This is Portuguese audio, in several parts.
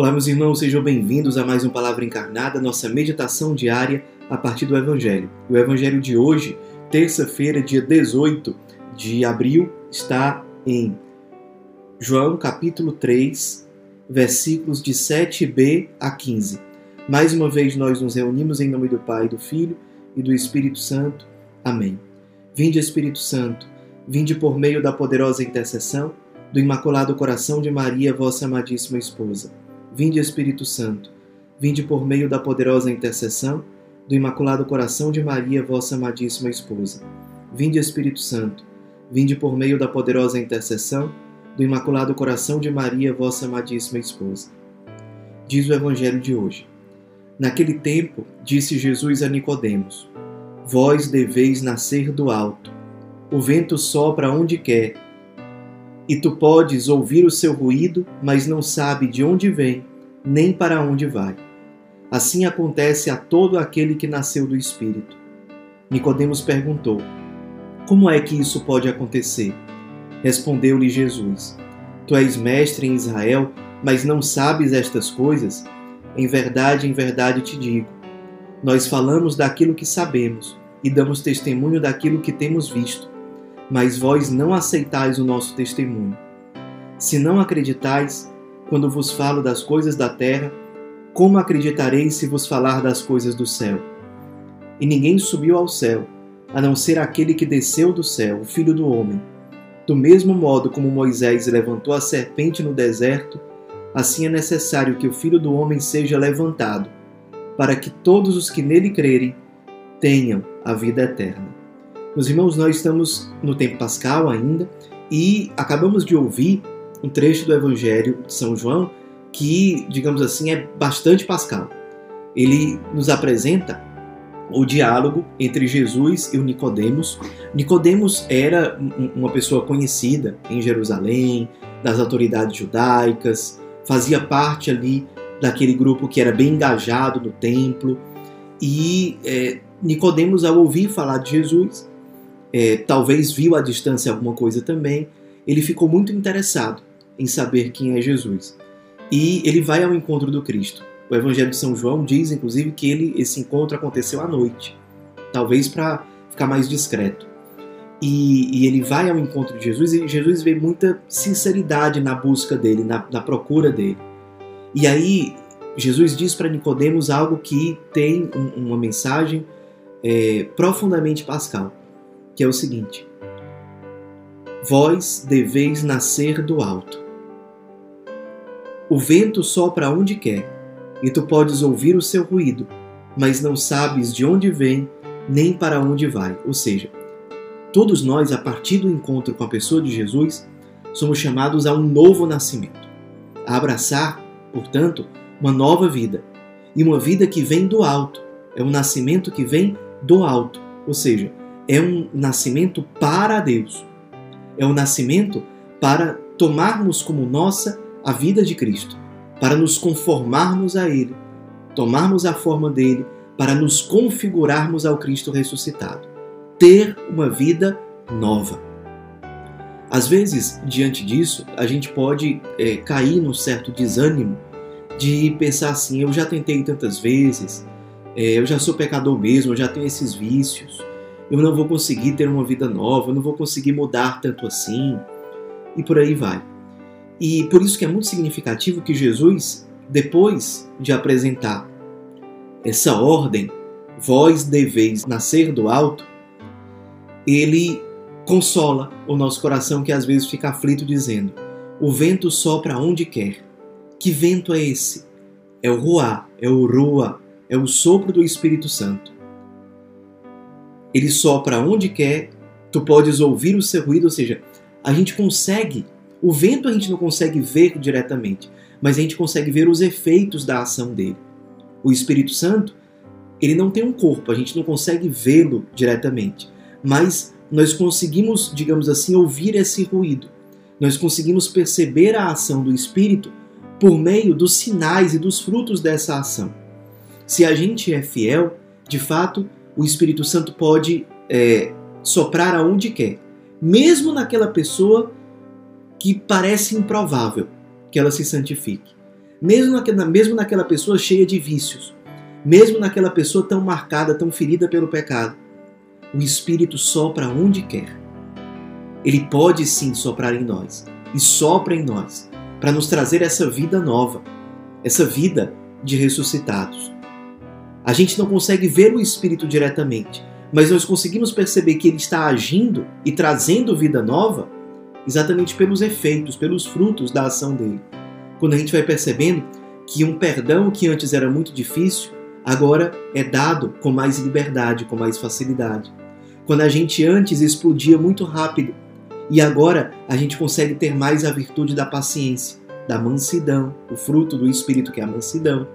Olá, meus irmãos, sejam bem-vindos a mais um Palavra Encarnada, nossa meditação diária a partir do Evangelho. O Evangelho de hoje, terça-feira, dia 18 de abril, está em João capítulo 3, versículos de 7b a 15. Mais uma vez nós nos reunimos em nome do Pai, do Filho e do Espírito Santo. Amém. Vinde, Espírito Santo, vinde por meio da poderosa intercessão do Imaculado Coração de Maria, vossa amadíssima esposa. Vinde, Espírito Santo, vinde por meio da poderosa intercessão do Imaculado Coração de Maria, vossa amadíssima esposa. Vinde, Espírito Santo, vinde por meio da poderosa intercessão do Imaculado Coração de Maria, vossa amadíssima esposa. Diz o Evangelho de hoje. Naquele tempo, disse Jesus a Nicodemos: Vós deveis nascer do alto. O vento sopra onde quer e tu podes ouvir o seu ruído, mas não sabe de onde vem, nem para onde vai. Assim acontece a todo aquele que nasceu do Espírito. Nicodemos perguntou: Como é que isso pode acontecer? Respondeu-lhe Jesus: Tu és mestre em Israel, mas não sabes estas coisas? Em verdade, em verdade te digo: Nós falamos daquilo que sabemos e damos testemunho daquilo que temos visto mas vós não aceitais o nosso testemunho. Se não acreditais, quando vos falo das coisas da terra, como acreditareis se vos falar das coisas do céu? E ninguém subiu ao céu, a não ser aquele que desceu do céu, o Filho do Homem. Do mesmo modo como Moisés levantou a serpente no deserto, assim é necessário que o Filho do Homem seja levantado, para que todos os que nele crerem tenham a vida eterna. Meus irmãos, nós estamos no tempo pascal ainda e acabamos de ouvir um trecho do Evangelho de São João que, digamos assim, é bastante pascal. Ele nos apresenta o diálogo entre Jesus e o Nicodemos. Nicodemos era uma pessoa conhecida em Jerusalém, das autoridades judaicas, fazia parte ali daquele grupo que era bem engajado no templo. E é, Nicodemos, ao ouvir falar de Jesus, é, talvez viu à distância alguma coisa também, ele ficou muito interessado em saber quem é Jesus. E ele vai ao encontro do Cristo. O Evangelho de São João diz, inclusive, que ele, esse encontro aconteceu à noite, talvez para ficar mais discreto. E, e, ele vai ao encontro de Jesus e Jesus vê muita sinceridade na busca dele, na, na procura dele. E aí Jesus diz para Nicodemos algo que tem um, uma mensagem é, profundamente pascal que é o seguinte: Vós deveis nascer do alto. O vento sopra onde quer, e tu podes ouvir o seu ruído, mas não sabes de onde vem nem para onde vai. Ou seja, todos nós, a partir do encontro com a pessoa de Jesus, somos chamados a um novo nascimento, a abraçar, portanto, uma nova vida, e uma vida que vem do alto. É um nascimento que vem do alto, ou seja, é um nascimento para Deus. É um nascimento para tomarmos como nossa a vida de Cristo, para nos conformarmos a Ele, tomarmos a forma dele, para nos configurarmos ao Cristo ressuscitado. Ter uma vida nova. Às vezes, diante disso, a gente pode é, cair num certo desânimo de pensar assim: eu já tentei tantas vezes, é, eu já sou pecador mesmo, eu já tenho esses vícios, eu não vou conseguir ter uma vida nova, eu não vou conseguir mudar tanto assim, e por aí vai. E por isso que é muito significativo que Jesus, depois de apresentar essa ordem, vós deveis nascer do alto, ele consola o nosso coração que às vezes fica aflito dizendo: o vento sopra onde quer. Que vento é esse? É o Ruá, é o Rua, é o sopro do Espírito Santo ele sopra onde quer, tu podes ouvir o seu ruído, ou seja, a gente consegue, o vento a gente não consegue ver diretamente, mas a gente consegue ver os efeitos da ação dele. O Espírito Santo, ele não tem um corpo, a gente não consegue vê-lo diretamente, mas nós conseguimos, digamos assim, ouvir esse ruído. Nós conseguimos perceber a ação do Espírito por meio dos sinais e dos frutos dessa ação. Se a gente é fiel, de fato, o Espírito Santo pode é, soprar aonde quer, mesmo naquela pessoa que parece improvável que ela se santifique. mesmo naquela, mesmo naquela pessoa cheia de vícios, mesmo naquela pessoa tão marcada, tão ferida pelo pecado, o Espírito sopra onde quer. Ele pode sim soprar em nós e sopra em nós para nos trazer essa vida nova, essa vida de ressuscitados. A gente não consegue ver o Espírito diretamente, mas nós conseguimos perceber que ele está agindo e trazendo vida nova exatamente pelos efeitos, pelos frutos da ação dele. Quando a gente vai percebendo que um perdão que antes era muito difícil, agora é dado com mais liberdade, com mais facilidade. Quando a gente antes explodia muito rápido e agora a gente consegue ter mais a virtude da paciência, da mansidão, o fruto do Espírito que é a mansidão.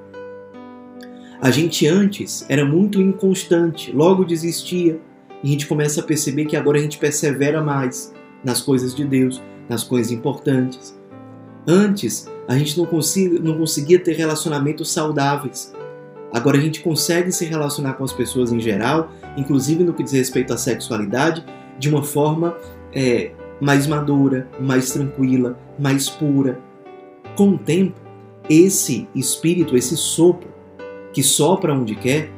A gente antes era muito inconstante, logo desistia, e a gente começa a perceber que agora a gente persevera mais nas coisas de Deus, nas coisas importantes. Antes, a gente não conseguia, não conseguia ter relacionamentos saudáveis. Agora a gente consegue se relacionar com as pessoas em geral, inclusive no que diz respeito à sexualidade, de uma forma é, mais madura, mais tranquila, mais pura. Com o tempo, esse espírito, esse sopro, que sopra onde quer,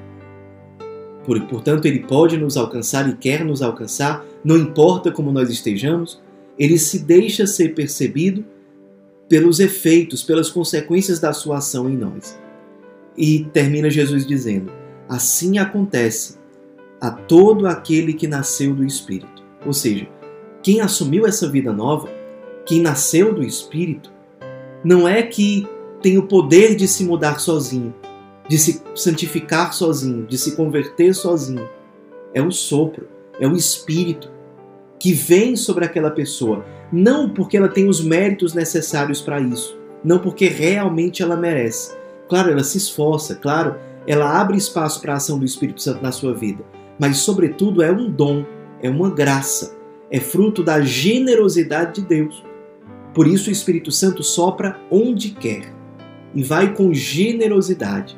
portanto, ele pode nos alcançar e quer nos alcançar, não importa como nós estejamos, ele se deixa ser percebido pelos efeitos, pelas consequências da sua ação em nós. E termina Jesus dizendo: Assim acontece a todo aquele que nasceu do Espírito. Ou seja, quem assumiu essa vida nova, quem nasceu do Espírito, não é que tem o poder de se mudar sozinho, de se santificar sozinho, de se converter sozinho. É o sopro, é o Espírito que vem sobre aquela pessoa, não porque ela tem os méritos necessários para isso, não porque realmente ela merece. Claro, ela se esforça, claro, ela abre espaço para a ação do Espírito Santo na sua vida, mas, sobretudo, é um dom, é uma graça é fruto da generosidade de Deus. Por isso o Espírito Santo sopra onde quer e vai com generosidade.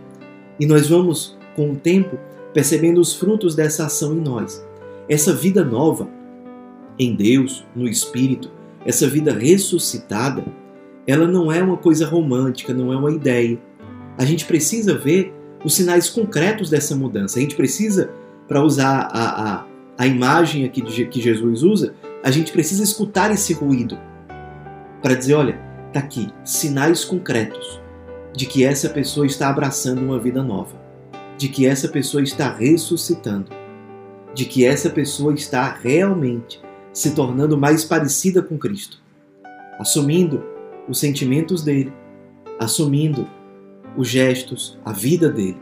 E nós vamos, com o tempo, percebendo os frutos dessa ação em nós. Essa vida nova em Deus, no Espírito, essa vida ressuscitada, ela não é uma coisa romântica, não é uma ideia. A gente precisa ver os sinais concretos dessa mudança. A gente precisa, para usar a, a a imagem aqui de, que Jesus usa, a gente precisa escutar esse ruído para dizer, olha, tá aqui sinais concretos de que essa pessoa está abraçando uma vida nova, de que essa pessoa está ressuscitando, de que essa pessoa está realmente se tornando mais parecida com Cristo, assumindo os sentimentos dele, assumindo os gestos, a vida dele.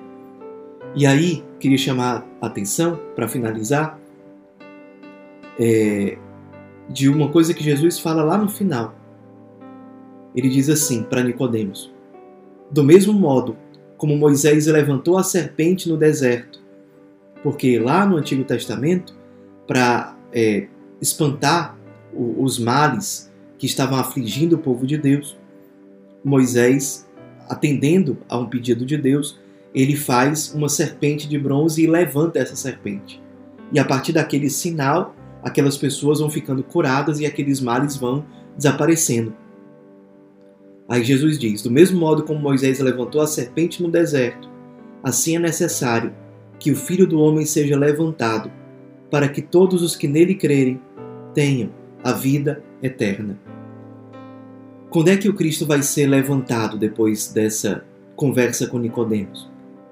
E aí, queria chamar a atenção, para finalizar, é, de uma coisa que Jesus fala lá no final. Ele diz assim para Nicodemos: Do mesmo modo como Moisés levantou a serpente no deserto, porque lá no Antigo Testamento, para é, espantar o, os males que estavam afligindo o povo de Deus, Moisés, atendendo a um pedido de Deus, ele faz uma serpente de bronze e levanta essa serpente. E a partir daquele sinal, aquelas pessoas vão ficando curadas e aqueles males vão desaparecendo. Aí Jesus diz: Do mesmo modo como Moisés levantou a serpente no deserto, assim é necessário que o Filho do Homem seja levantado, para que todos os que nele crerem tenham a vida eterna. Quando é que o Cristo vai ser levantado depois dessa conversa com Nicodemos?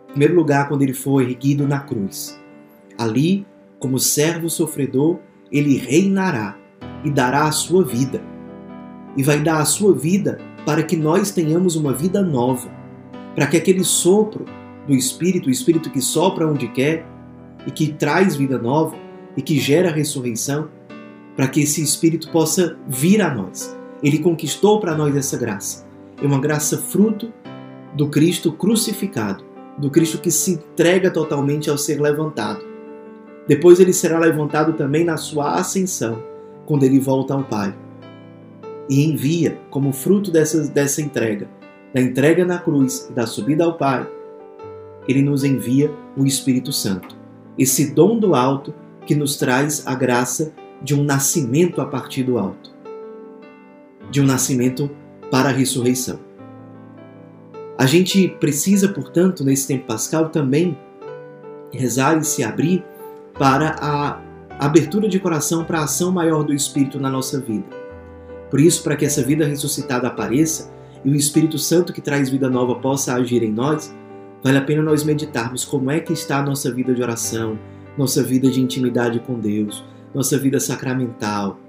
Em primeiro lugar, quando ele for erguido na cruz. Ali, como servo sofredor, ele reinará e dará a sua vida. E vai dar a sua vida para que nós tenhamos uma vida nova, para que aquele sopro do Espírito, o Espírito que sopra onde quer e que traz vida nova e que gera ressurreição, para que esse Espírito possa vir a nós. Ele conquistou para nós essa graça. É uma graça fruto do Cristo crucificado, do Cristo que se entrega totalmente ao ser levantado depois ele será levantado também na sua ascensão, quando ele volta ao Pai. E envia, como fruto dessa, dessa entrega, da entrega na cruz da subida ao Pai, ele nos envia o Espírito Santo, esse dom do alto que nos traz a graça de um nascimento a partir do alto, de um nascimento para a ressurreição. A gente precisa, portanto, nesse tempo pascal também rezar e se abrir para a abertura de coração para a ação maior do Espírito na nossa vida. Por isso, para que essa vida ressuscitada apareça e o Espírito Santo que traz vida nova possa agir em nós, vale a pena nós meditarmos como é que está a nossa vida de oração, nossa vida de intimidade com Deus, nossa vida sacramental.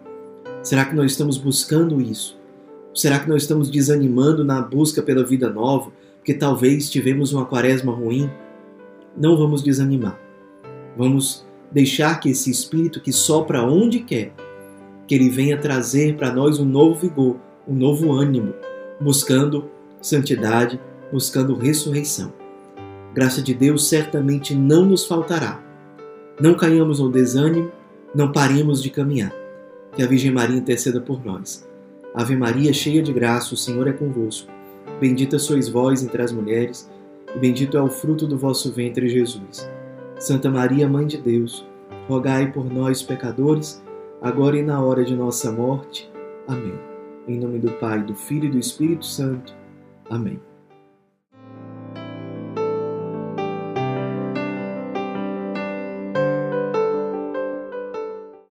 Será que nós estamos buscando isso? Será que nós estamos desanimando na busca pela vida nova, porque talvez tivemos uma quaresma ruim? Não vamos desanimar. Vamos deixar que esse Espírito que sopra onde quer, que ele venha trazer para nós um novo vigor, um novo ânimo, buscando santidade, buscando ressurreição. Graça de Deus certamente não nos faltará. Não caiamos no desânimo, não paremos de caminhar. Que a Virgem Maria interceda por nós. Ave Maria, cheia de graça, o Senhor é convosco. Bendita sois vós entre as mulheres, e bendito é o fruto do vosso ventre, Jesus. Santa Maria, Mãe de Deus, rogai por nós, pecadores, agora e na hora de nossa morte. Amém. Em nome do Pai, do Filho e do Espírito Santo. Amém.